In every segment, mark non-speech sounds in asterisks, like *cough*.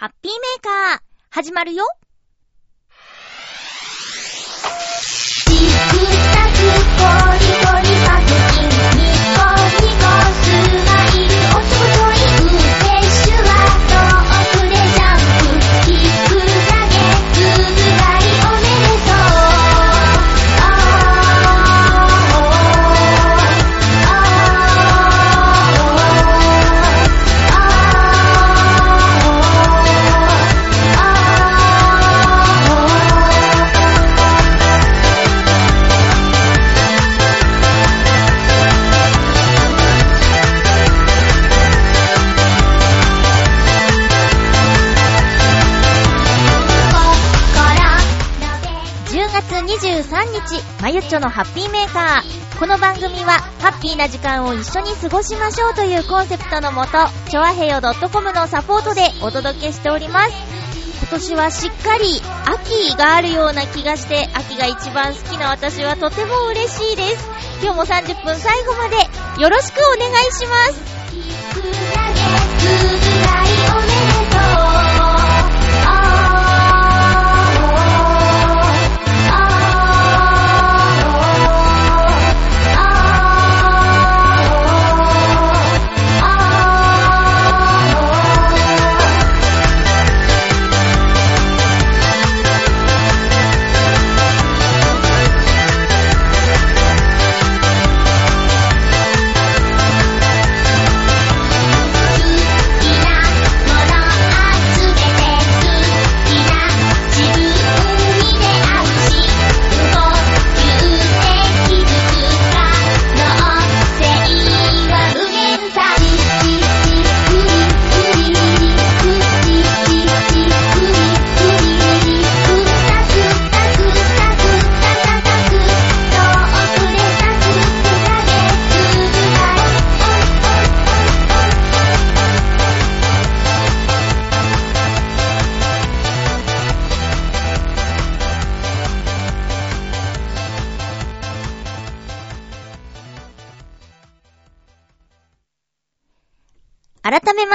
ハッピーメーカー、始まるよ。ゆっちょのハッピーメーカー。この番組は、ハッピーな時間を一緒に過ごしましょうというコンセプトのもと、ちょわへよ .com のサポートでお届けしております。今年はしっかり秋があるような気がして、秋が一番好きな私はとても嬉しいです。今日も30分最後までよろしくお願いします。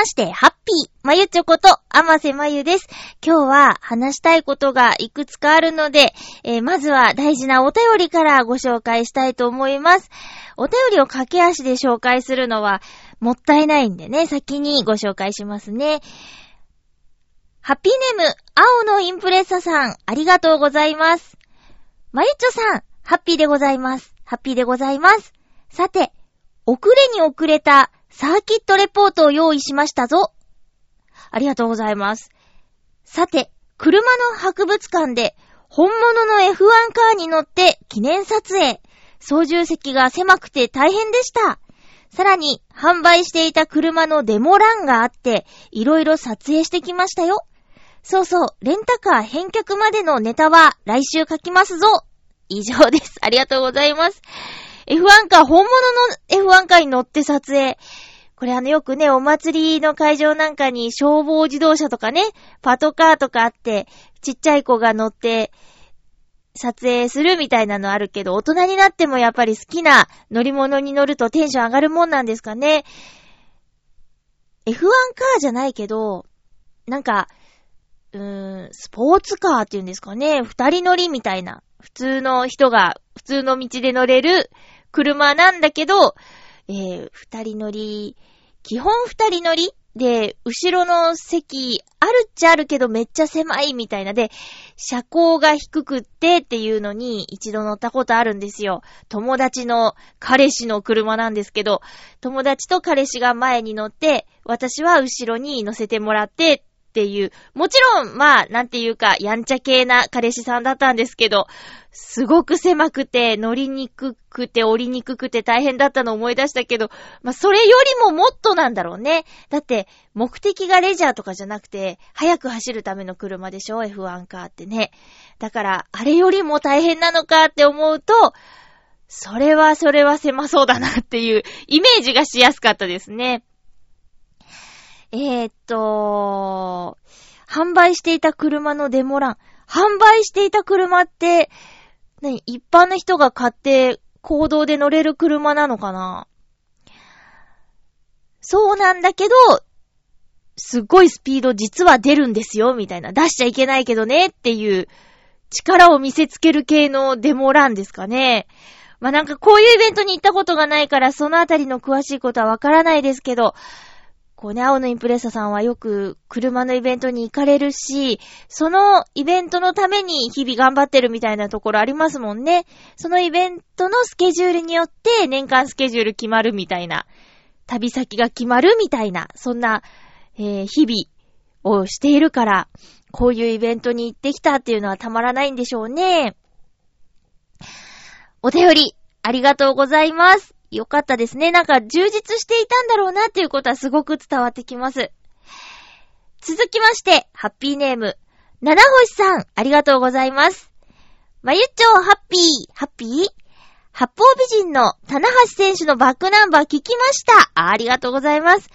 まして、ハッピー、まゆちょこと、あませまゆです。今日は話したいことがいくつかあるので、えーまずは大事なお便りからご紹介したいと思います。お便りを駆け足で紹介するのはもったいないんでね、先にご紹介しますね。ハッピーネーム、青のインプレッサさん、ありがとうございます。まゆちょさん、ハッピーでございます。ハッピーでございます。さて、遅れに遅れたサーキットレポートを用意しましたぞ。ありがとうございます。さて、車の博物館で本物の F1 カーに乗って記念撮影。操縦席が狭くて大変でした。さらに、販売していた車のデモ欄があって、いろいろ撮影してきましたよ。そうそう、レンタカー返却までのネタは来週書きますぞ。以上です。ありがとうございます。F1 カー、本物の F1 カーに乗って撮影。これあのよくね、お祭りの会場なんかに消防自動車とかね、パトカーとかあって、ちっちゃい子が乗って撮影するみたいなのあるけど、大人になってもやっぱり好きな乗り物に乗るとテンション上がるもんなんですかね。F1 カーじゃないけど、なんか、うーん、スポーツカーっていうんですかね。二人乗りみたいな。普通の人が普通の道で乗れる車なんだけど、えー、二人乗り、基本二人乗りで、後ろの席、あるっちゃあるけどめっちゃ狭いみたいなで、車高が低くってっていうのに一度乗ったことあるんですよ。友達の彼氏の車なんですけど、友達と彼氏が前に乗って、私は後ろに乗せてもらってっていう、もちろん、まあ、なんていうか、やんちゃ系な彼氏さんだったんですけど、すごく狭くて、乗りにくくて、降りにくくて大変だったのを思い出したけど、まあ、それよりももっとなんだろうね。だって、目的がレジャーとかじゃなくて、早く走るための車でしょ ?F1 カーってね。だから、あれよりも大変なのかって思うと、それはそれは狭そうだなっていうイメージがしやすかったですね。えー、っと、販売していた車のデモ欄。販売していた車って、何一般の人が買って行動で乗れる車なのかな？そうなんだけど、すっごいスピード実は出るんですよ、みたいな。出しちゃいけないけどね、っていう力を見せつける系のデモ欄ですかね。まあ、なんかこういうイベントに行ったことがないから、そのあたりの詳しいことはわからないですけど、こうね、青のインプレッサさんはよく車のイベントに行かれるし、そのイベントのために日々頑張ってるみたいなところありますもんね。そのイベントのスケジュールによって年間スケジュール決まるみたいな、旅先が決まるみたいな、そんな、えー、日々をしているから、こういうイベントに行ってきたっていうのはたまらないんでしょうね。お便り、ありがとうございます。よかったですね。なんか充実していたんだろうなっていうことはすごく伝わってきます。続きまして、ハッピーネーム、七星さん、ありがとうございます。まゆっちょハッピー、ハッピー？八方美人の棚橋選手のバックナンバー聞きました。ありがとうございます。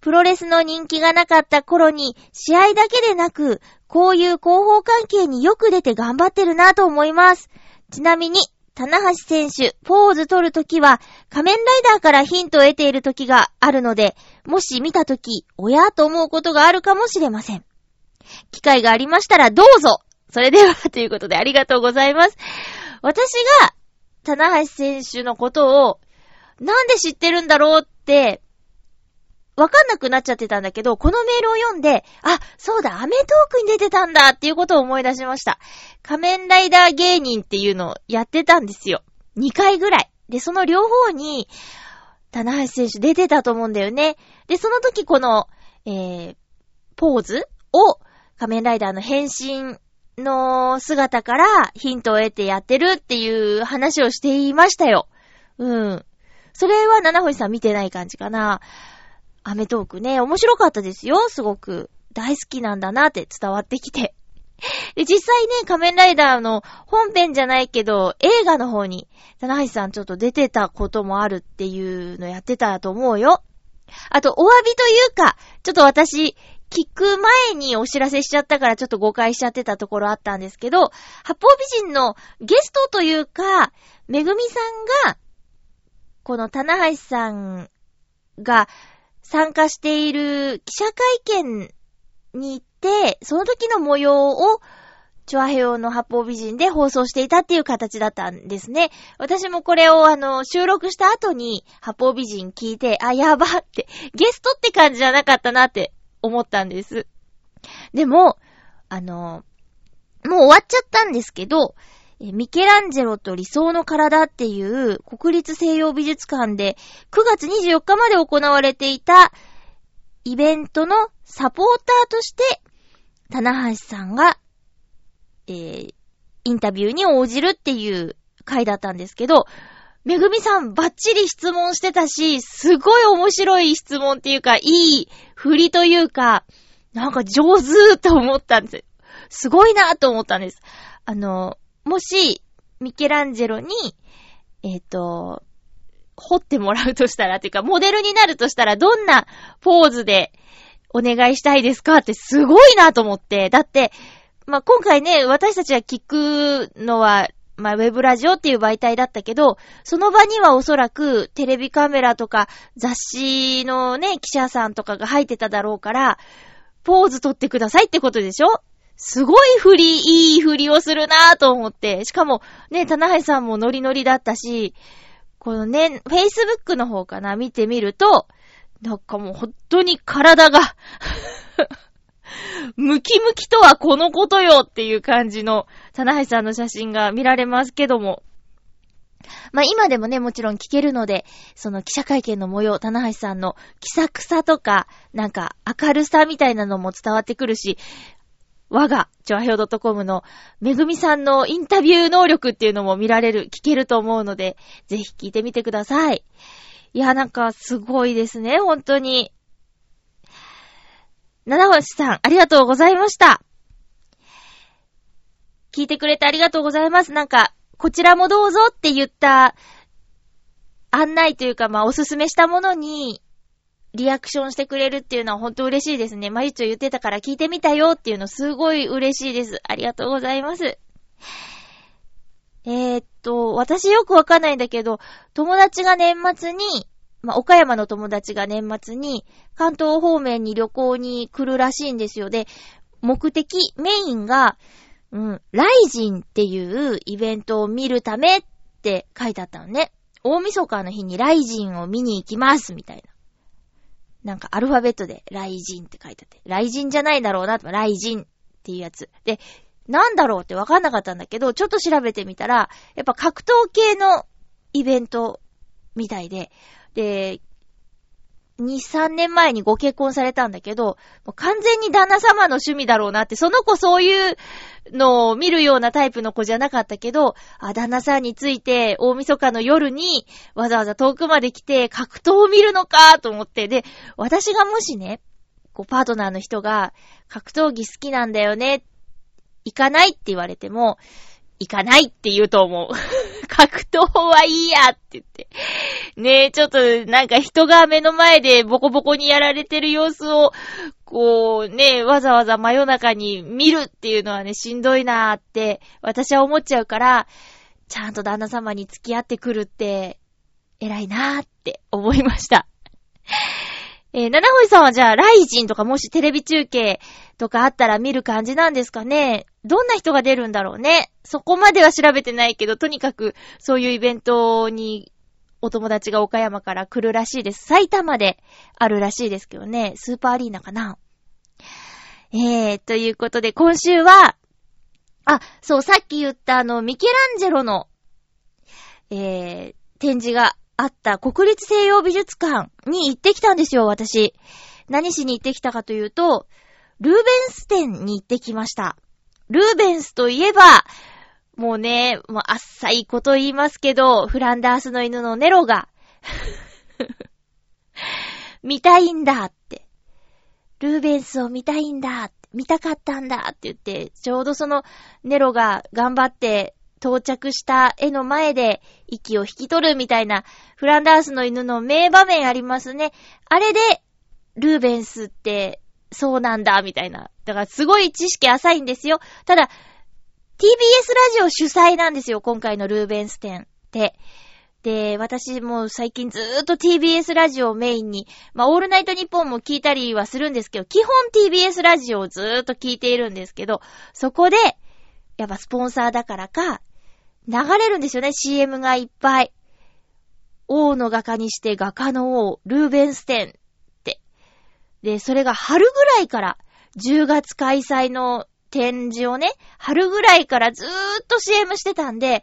プロレスの人気がなかった頃に、試合だけでなく、こういう広報関係によく出て頑張ってるなと思います。ちなみに、棚橋選手、ポーズ取るときは、仮面ライダーからヒントを得ているときがあるので、もし見たとき、親と思うことがあるかもしれません。機会がありましたらどうぞそれでは、ということでありがとうございます。私が、棚橋選手のことを、なんで知ってるんだろうって、わかんなくなっちゃってたんだけど、このメールを読んで、あ、そうだ、アメトークに出てたんだっていうことを思い出しました。仮面ライダー芸人っていうのをやってたんですよ。2回ぐらい。で、その両方に、棚橋選手出てたと思うんだよね。で、その時この、えー、ポーズを仮面ライダーの変身の姿からヒントを得てやってるっていう話をしていましたよ。うん。それは七星さん見てない感じかな。アメトークね、面白かったですよ、すごく。大好きなんだなって伝わってきて。で、実際ね、仮面ライダーの本編じゃないけど、映画の方に、棚橋さんちょっと出てたこともあるっていうのやってたと思うよ。あと、お詫びというか、ちょっと私、聞く前にお知らせしちゃったからちょっと誤解しちゃってたところあったんですけど、八方美人のゲストというか、めぐみさんが、この棚橋さんが参加している記者会見に行って、その時の模様を、チョアヘオの八方美人で放送していたっていう形だったんですね。私もこれをあの、収録した後に八方美人聞いて、あ、やばって、ゲストって感じじゃなかったなって思ったんです。でも、あの、もう終わっちゃったんですけど、ミケランジェロと理想の体っていう国立西洋美術館で9月24日まで行われていたイベントのサポーターとして、棚橋さんが、えー、インタビューに応じるっていう回だったんですけど、めぐみさんバッチリ質問してたし、すごい面白い質問っていうか、いい振りというか、なんか上手と思ったんです。すごいなと思ったんです。あの、もし、ミケランジェロに、えっ、ー、と、掘ってもらうとしたら、ていうか、モデルになるとしたら、どんなポーズでお願いしたいですかってすごいなと思って。だって、まあ、今回ね、私たちが聞くのは、まあ、ウェブラジオっていう媒体だったけど、その場にはおそらくテレビカメラとか雑誌のね、記者さんとかが入ってただろうから、ポーズ撮ってくださいってことでしょ？すごい振り、いい振りをするなぁと思って。しかも、ね、棚橋さんもノリノリだったし、このね、Facebook の方かな、見てみると、なんかもう本当に体が *laughs* ムキムキとはこのことよっていう感じの、棚橋さんの写真が見られますけども。まあ今でもね、もちろん聞けるので、その記者会見の模様、棚橋さんの気さくさとか、なんか明るさみたいなのも伝わってくるし、我が、チョアヘオ .com のめぐみさんのインタビュー能力っていうのも見られる、聞けると思うので、ぜひ聞いてみてください。いや、なんかすごいですね、本当に。七星さん、ありがとうございました。聞いてくれてありがとうございます。なんか、こちらもどうぞって言った案内というか、まあ、おすすめしたものに、リアクションしてくれるっていうのは本当嬉しいですね。まゆちょ言ってたから聞いてみたよっていうのすごい嬉しいです。ありがとうございます。えー、っと、私よくわかんないんだけど、友達が年末にまあ、岡山の友達が年末に関東方面に旅行に来るらしいんですよ。で、目的、メインが、うん、ライジンっていうイベントを見るためって書いてあったのね。大晦日の日にライジンを見に行きます、みたいな。なんかアルファベットでライジンって書いてあって、ライジンじゃないだろうな、ライジンっていうやつ。で、なんだろうってわかんなかったんだけど、ちょっと調べてみたら、やっぱ格闘系のイベントみたいで、で、2、3年前にご結婚されたんだけど、完全に旦那様の趣味だろうなって、その子そういうのを見るようなタイプの子じゃなかったけど、あ、旦那さんについて大晦日の夜にわざわざ遠くまで来て格闘を見るのかと思って、で、私がもしね、こうパートナーの人が格闘技好きなんだよね、行かないって言われても、行かないって言うと思う。*laughs* 格闘はいいやって言って。ねえ、ちょっとなんか人が目の前でボコボコにやられてる様子を、こうね、わざわざ真夜中に見るっていうのはね、しんどいなーって私は思っちゃうから、ちゃんと旦那様に付き合ってくるって、偉いなーって思いました。えー、七星さんはじゃあ、ライジンとかもしテレビ中継とかあったら見る感じなんですかね？どんな人が出るんだろうね？そこまでは調べてないけど、とにかくそういうイベントにお友達が岡山から来るらしいです。埼玉であるらしいですけどね。スーパーアリーナかな？えー、ということで今週は、あ、そう、さっき言ったあの、ミケランジェロの、えー、展示があった国立西洋美術館に行ってきたんですよ、私。何しに行ってきたかというと、ルーベンス展に行ってきました。ルーベンスといえば、もうね、もうあっさいこと言いますけど、フランダースの犬のネロが *laughs* 見たいんだって。ルーベンスを見たいんだって。見たかったんだって言って、ちょうどそのネロが頑張って到着した絵の前で息を引き取るみたいなフランダースの犬の名場面ありますね。あれで、ルーベンスってそうなんだ、みたいな。だからすごい知識浅いんですよ。ただ、TBS ラジオ主催なんですよ、今回のルーベンス展って。で、私も最近ずーっと TBS ラジオをメインに、まあ、オールナイトニッポンも聞いたりはするんですけど、基本 TBS ラジオをずーっと聞いているんですけど、そこで、やっぱスポンサーだからか、流れるんですよね、CM がいっぱい。王の画家にして画家の王、ルーベンス展って。で、それが春ぐらいから、10月開催の展示をね、春ぐらいからずーっと CM してたんで、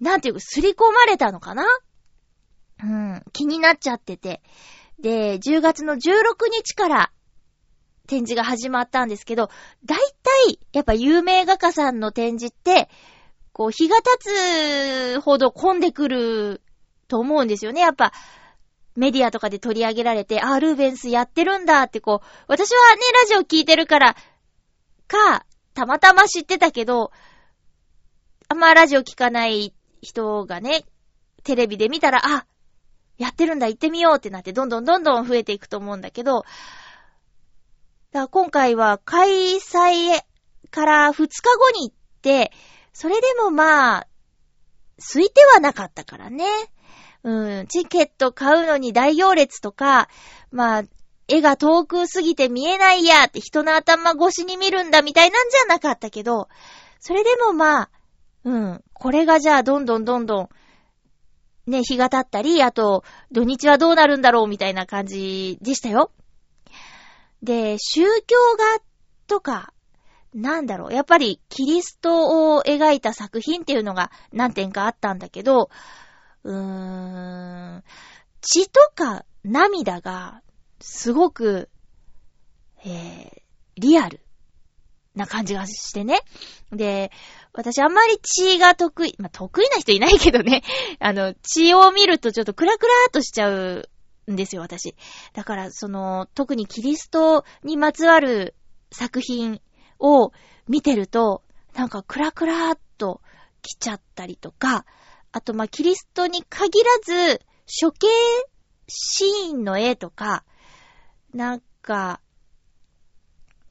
なんていうか、すり込まれたのかな？うん、気になっちゃってて。で、10月の16日から展示が始まったんですけど、だいたい、やっぱ有名画家さんの展示って、こう、日が経つほど混んでくると思うんですよね。やっぱ、メディアとかで取り上げられて、あ、ルーベンスやってるんだってこう、私はね、ラジオ聞いてるから、か、たまたま知ってたけど、あんまラジオ聞かない人がね、テレビで見たら、あ、やってるんだ、行ってみようってなって、どんどんどんどん増えていくと思うんだけど、だから今回は開催から2日後に行って、それでもまあ、空いてはなかったからね。うん、チケット買うのに大行列とか、まあ、絵が遠くすぎて見えないやって人の頭越しに見るんだみたいなんじゃなかったけど、それでもまあ、うん、これがじゃあどんどんどんどん、ね、日が経ったり、あと、土日はどうなるんだろうみたいな感じでしたよ。で、宗教画とか、なんだろう、やっぱりキリストを描いた作品っていうのが何点かあったんだけど、うーん、血とか涙がすごく、えー、リアルな感じがしてね。で、私あんまり血が得意、まあ、得意な人いないけどね。*laughs* あの、血を見るとちょっとクラクラーっとしちゃうんですよ、私。だから、その、特にキリストにまつわる作品を見てると、なんかクラクラーっと来ちゃったりとか、あと、まキリストに限らず、処刑シーンの絵とか、なんか、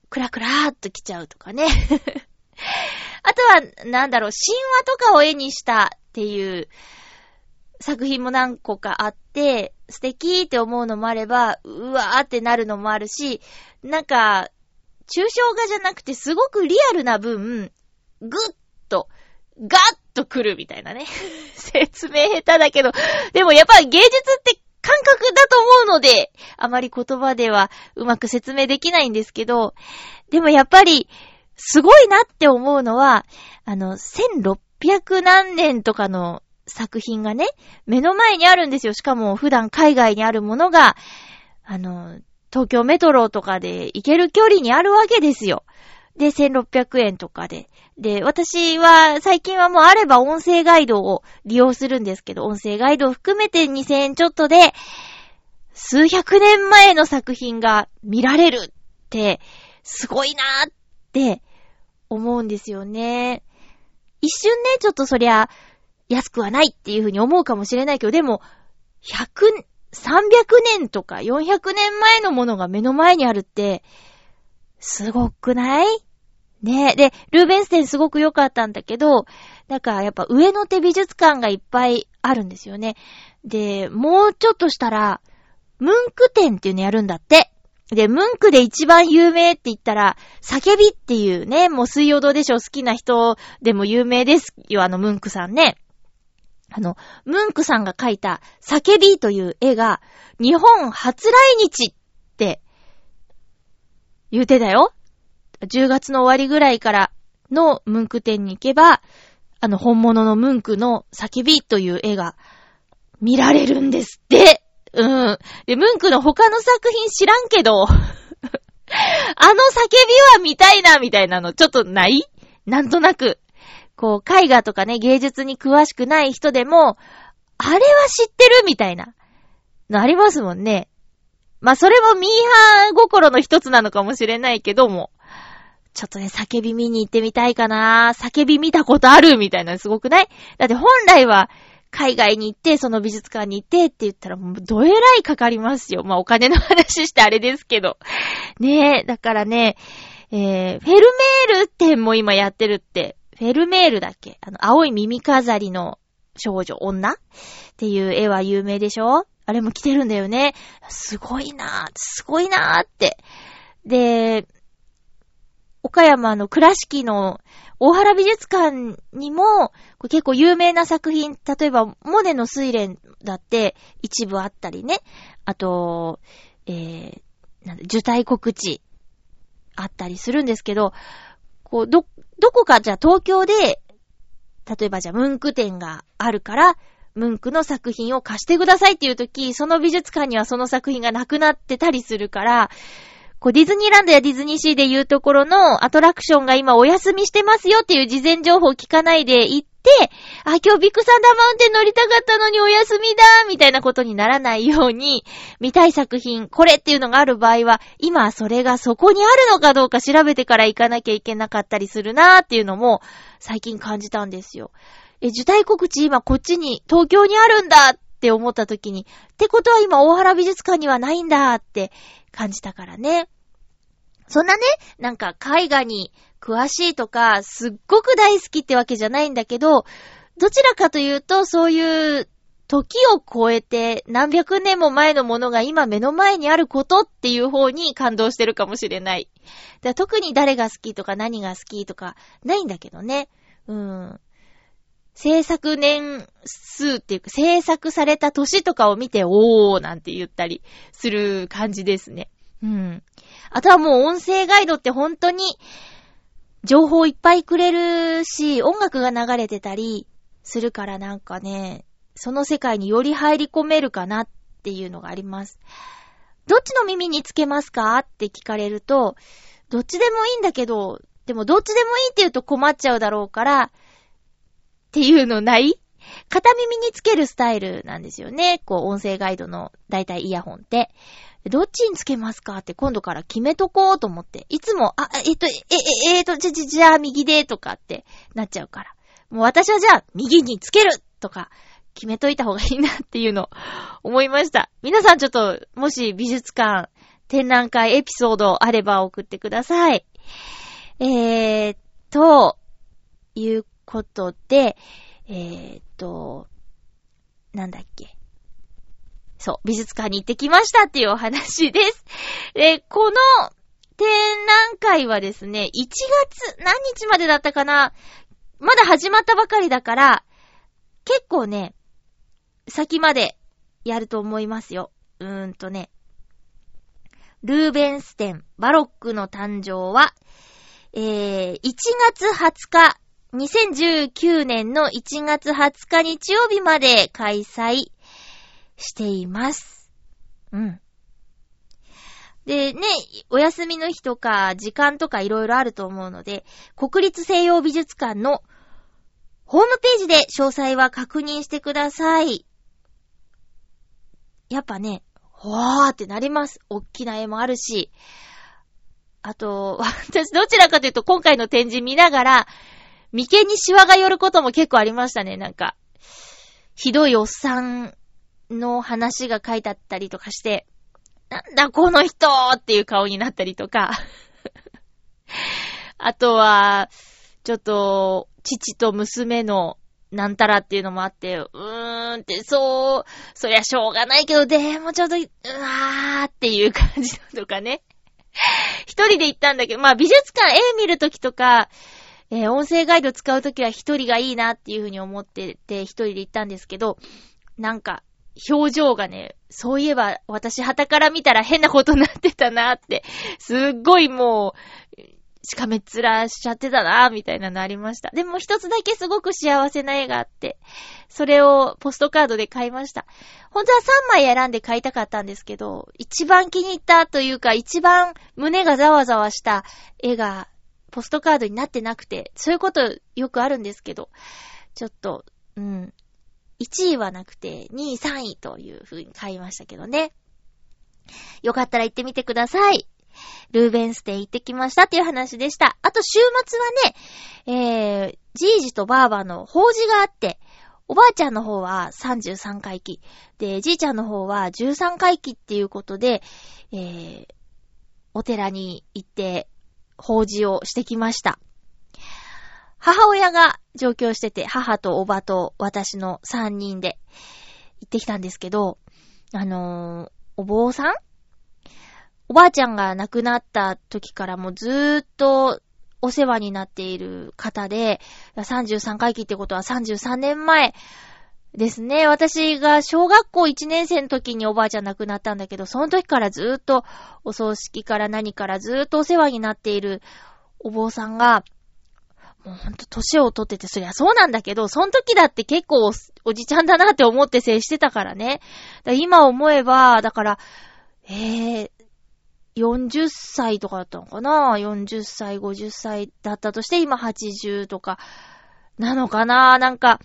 クラクラーっと来ちゃうとかね。*laughs* あとは、なんだろう、神話とかを絵にしたっていう作品も何個かあって、素敵って思うのもあれば、うわーってなるのもあるし、なんか、抽象画じゃなくてすごくリアルな分、ぐっと、ガッと来るみたいなね。*laughs* 説明下手だけど、でもやっぱり芸術って感覚だと思うので、あまり言葉ではうまく説明できないんですけど、でもやっぱり、すごいなって思うのは、あの、1600何年とかの作品がね、目の前にあるんですよ。しかも普段海外にあるものが、あの、東京メトロとかで行ける距離にあるわけですよ。で、1600円とかで。で、私は最近はもうあれば音声ガイドを利用するんですけど、音声ガイドを含めて2000円ちょっとで、数百年前の作品が見られるって、すごいなーって思うんですよね。一瞬ね、ちょっとそりゃ、安くはないっていうふうに思うかもしれないけど、でも、100、300年とか400年前のものが目の前にあるって、すごくない？ねえで、ルーベンステンすごく良かったんだけど、なんかやっぱ上の手美術館がいっぱいあるんですよね。で、もうちょっとしたら、ムンク展っていうのやるんだって。で、ムンクで一番有名って言ったら、叫びっていうね、もう水曜どうでしょう好きな人でも有名ですよ、あのムンクさんね。あの、ムンクさんが描いた叫びという絵が、日本初来日って言うてだよ。10月の終わりぐらいからのムンク展に行けば、あの本物のムンクの叫びという絵が見られるんですって。うん。で、ムンクの他の作品知らんけど、*laughs* あの叫びは見たいな、みたいなの、ちょっとない？なんとなく。こう、絵画とかね、芸術に詳しくない人でも、あれは知ってるみたいな、のありますもんね。まあ、それもミーハー心の一つなのかもしれないけども、ちょっとね、叫び見に行ってみたいかな叫び見たことあるみたいなすごくない？だって本来は、海外に行って、その美術館に行ってって言ったらどえらいかかりますよ。まあお金の話してあれですけど。ねえ、だからね、えー、フェルメール展も今やってるって、フェルメールだっけ？あの、青い耳飾りの少女、女？っていう絵は有名でしょ？あれも来てるんだよね。すごいなぁ、すごいなぁって。で、岡山の倉敷の大原美術館にも、結構有名な作品、例えば、モネの睡蓮だって一部あったりね。あと、えー、なんだ、受胎告知あったりするんですけど、こう、ど、どこかじゃあ東京で、例えばじゃあ文句展があるから、文句の作品を貸してくださいっていう時、その美術館にはその作品がなくなってたりするから、こうディズニーランドやディズニーシーでいうところのアトラクションが今お休みしてますよっていう事前情報を聞かないで行、あ、今日ビッグサンダーマウンテン乗りたかったのにお休みだみたいなことにならないように、見たい作品、これっていうのがある場合は、今それがそこにあるのかどうか調べてから行かなきゃいけなかったりするなーっていうのも最近感じたんですよ。え、受胎告知今こっちに、東京にあるんだって思った時に、ってことは今大原美術館にはないんだって感じたからね。そんなね、なんか絵画に詳しいとか、すっごく大好きってわけじゃないんだけど、どちらかというと、そういう時を超えて何百年も前のものが今目の前にあることっていう方に感動してるかもしれない。特に誰が好きとか何が好きとかないんだけどね。うん。制作年数っていうか、制作された年とかを見て、おーなんて言ったりする感じですね。うん。あとはもう音声ガイドって本当に情報いっぱいくれるし、音楽が流れてたりするからなんかね、その世界により入り込めるかなっていうのがあります。どっちの耳につけますかって聞かれると、どっちでもいいんだけど、でもどっちでもいいって言うと困っちゃうだろうから、っていうのない？片耳につけるスタイルなんですよね。こう、音声ガイドのだいたいイヤホンって。どっちにつけますかって今度から決めとこうと思って。いつも、あ、えっと、え、え、えっと、じゃ、じゃ、じゃあ右でとかってなっちゃうから。もう私はじゃあ右につけるとか決めといた方がいいなっていうの思いました。皆さんちょっと、もし美術館、展覧会エピソードあれば送ってください。えーと、いうことで、えーと、なんだっけ。そう、美術館に行ってきましたっていうお話です。*laughs* で、この展覧会はですね、1月何日までだったかなまだ始まったばかりだから、結構ね、先までやると思いますよ。うーんとね。ルーベンス展、バロックの誕生は、えー、1月20日、2019年の1月20日日曜日まで開催しています。うん。で、ね、お休みの日とか、時間とかいろいろあると思うので、国立西洋美術館のホームページで詳細は確認してください。やっぱね、ほわーってなります。おっきな絵もあるし。あと、*laughs* 私どちらかというと今回の展示見ながら、眉間にシワが寄ることも結構ありましたね、なんか。ひどいおっさんの話が書いてあったりとかして、なんだこの人っていう顔になったりとか。*laughs* あとは、ちょっと、父と娘のなんたらっていうのもあって、うーんって、そう、そりゃしょうがないけど、でもちょっと、うわーっていう感じとかね。一人で行ったんだけど、まあ美術館絵見るときとか、えー、音声ガイド使うときは一人がいいなっていうふうに思ってて、一人で行ったんですけど、なんか、表情がね、そういえば私旗から見たら変なことになってたなって、すっごいもう、しかめっ面しちゃってたなみたいなのありました。でも一つだけすごく幸せな絵があって、それをポストカードで買いました。本当は3枚選んで買いたかったんですけど、一番気に入ったというか、一番胸がざわざわした絵がポストカードになってなくて、そういうことよくあるんですけど、ちょっと、うん、1位はなくて、2位、3位という風に買いましたけどね。よかったら行ってみてください。ルーベンステ行ってきましたっていう話でした。あと週末はね、えー、じいじとばあばの法事があって、おばあちゃんの方は33回忌。で、じいちゃんの方は13回忌っていうことで、えー、お寺に行って法事をしてきました。母親が上京してて、母とおばと私の3人で行ってきたんですけど、あのー、お坊さん？おばあちゃんが亡くなった時からもずーっとお世話になっている方で、33回忌ってことは33年前ですね。私が小学校1年生の時におばあちゃん亡くなったんだけど、その時からずっとお葬式から何からずっとお世話になっているお坊さんが、もうほんと年を取ってて、そりゃそうなんだけど、その時だって結構おじちゃんだなって思って接してたからね。だ今思えば、だから、えー、40歳とかだったのかな ?40 歳、50歳だったとして、今80とか、なのかな？なんか、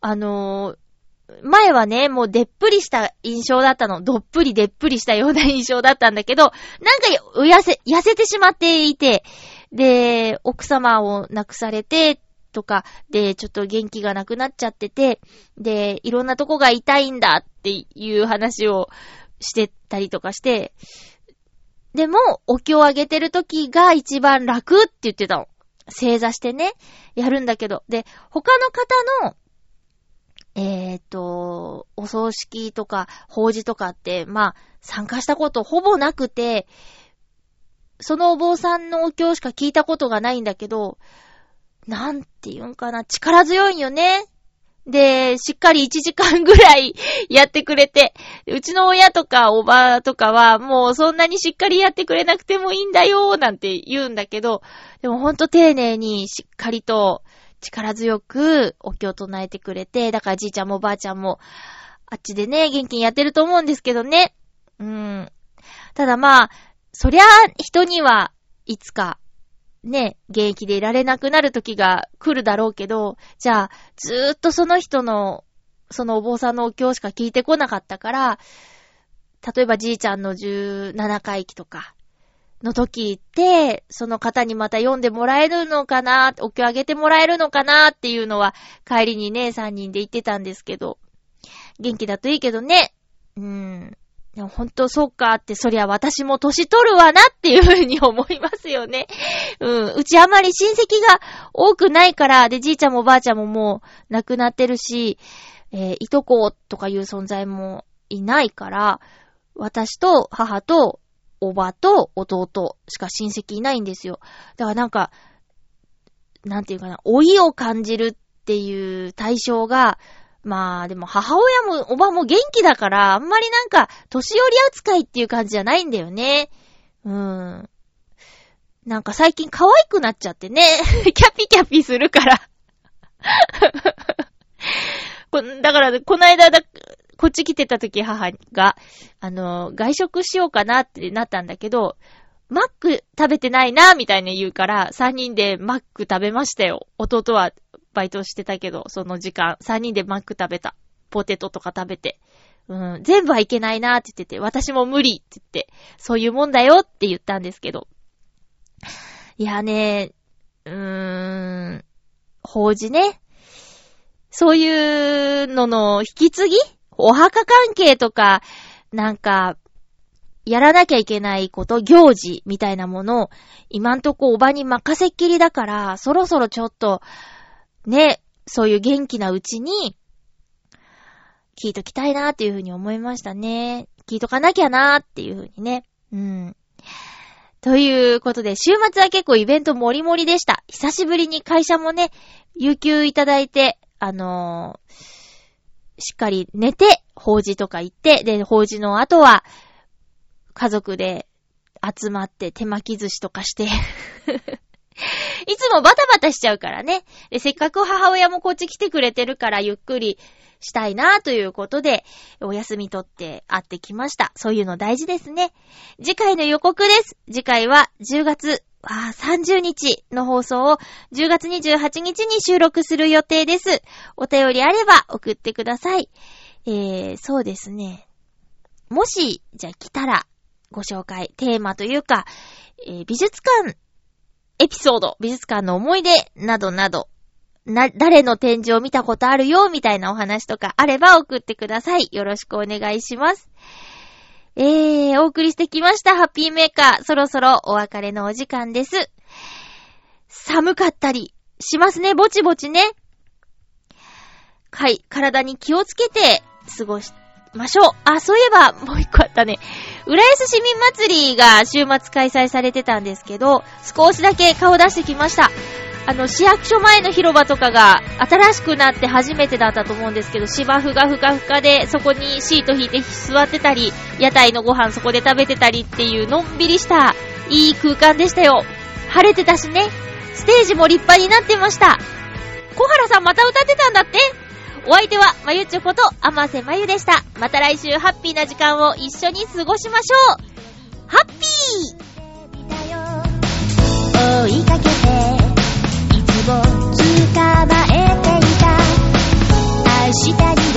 あのー、前はね、もうでっぷりした印象だったの。どっぷりでっぷりしたような印象だったんだけど、なんか痩せ、痩せてしまっていて、で、奥様を亡くされて、とか、で、ちょっと元気がなくなっちゃってて、で、いろんなとこが痛いんだっていう話をしてたりとかして、でも、お経をあげてる時が一番楽って言ってたの。正座してね、やるんだけど。で、他の方の、えっ、と、お葬式とか、法事とかって、まあ、参加したことほぼなくて、そのお坊さんのお経しか聞いたことがないんだけど、なんて言うんかな、力強いんよね。で、しっかり1時間ぐらい *laughs* やってくれて、うちの親とかおばとかはもうそんなにしっかりやってくれなくてもいいんだよなんて言うんだけど、でもほんと丁寧にしっかりと力強くお経を唱えてくれて、だからじいちゃんもばあちゃんもあっちでね、元気にやってると思うんですけどね。うん。ただまあ、そりゃ、人にはいつか、ね、現役でいられなくなる時が来るだろうけど、じゃあ、ずーっとその人の、そのお坊さんのお経しか聞いてこなかったから、例えばじいちゃんの17回忌とか、の時って、その方にまた読んでもらえるのかな、お経あげてもらえるのかなっていうのは、帰りにね、3人で言ってたんですけど、元気だといいけどね、うーん。でも本当そうかって、そりゃ私も年取るわなっていうふうに思いますよね。うん。うちあまり親戚が多くないから、で、じいちゃんもばあちゃんももう亡くなってるし、えー、いとことかいう存在もいないから、私と母とおばと弟しか親戚いないんですよ。だからなんか、なんていうかな、老いを感じるっていう対象が、まあでも母親もおばも元気だから、あんまりなんか、年寄り扱いっていう感じじゃないんだよね。うーん。なんか最近可愛くなっちゃってね。*laughs* キャピキャピするから。*laughs* だから、この間だ、こっち来てた時母が、あの、外食しようかなってなったんだけど、マック食べてないな、みたいに言うから、3人でマック食べましたよ。弟はバイトしてたけど、その時間、3人でマック食べた。ポテトとか食べて。うん、全部はいけないなって言ってて、私も無理って言って、そういうもんだよって言ったんですけど。いやね、うーん、法事ね。そういうのの引き継ぎお墓関係とか、なんか、やらなきゃいけないこと、行事みたいなものを、今んとこおばに任せっきりだから、そろそろちょっと、ね、そういう元気なうちに、聞いときたいなっていうふうに思いましたね。聞いとかなきゃなっていうふうにね。うん。ということで、週末は結構イベント盛り盛りでした。久しぶりに会社もね、有給いただいて、あのーしっかり寝て、法事とか行って、で、法事の後は、家族で集まって手巻き寿司とかして。*laughs* いつもバタバタしちゃうからね。で、せっかく母親もこっち来てくれてるからゆっくりしたいなということで、お休み取って会ってきました。そういうの大事ですね。次回の予告です。次回は10月あ30日の放送を10月28日に収録する予定です。お便りあれば送ってください。えー、そうですね。もし、じゃあ来たらご紹介、テーマというか、えー美術館エピソード、美術館の思い出などなど、な、誰の展示を見たことあるよ、みたいなお話とかあれば送ってください。よろしくお願いします。えー、お送りしてきました、ハッピーメーカー。そろそろお別れのお時間です。寒かったりしますね、ぼちぼちね。はい、体に気をつけて過ごしましょう。あ、そういえば、もう一個あったね。浦安市民祭りが週末開催されてたんですけど、少しだけ顔出してきました。あの、市役所前の広場とかが新しくなって初めてだったと思うんですけど、芝生がふかふかで、そこにシート引いて座ってたり、屋台のご飯そこで食べてたりっていうのんびりした、いい空間でしたよ。晴れてたしね。ステージも立派になってました。小原さんまた歌ってたんだってお相手は、まゆちょこと、あませまゆでした。また来週、ハッピーな時間を一緒に過ごしましょうハッピー追いかけてをつかまえていた。明日に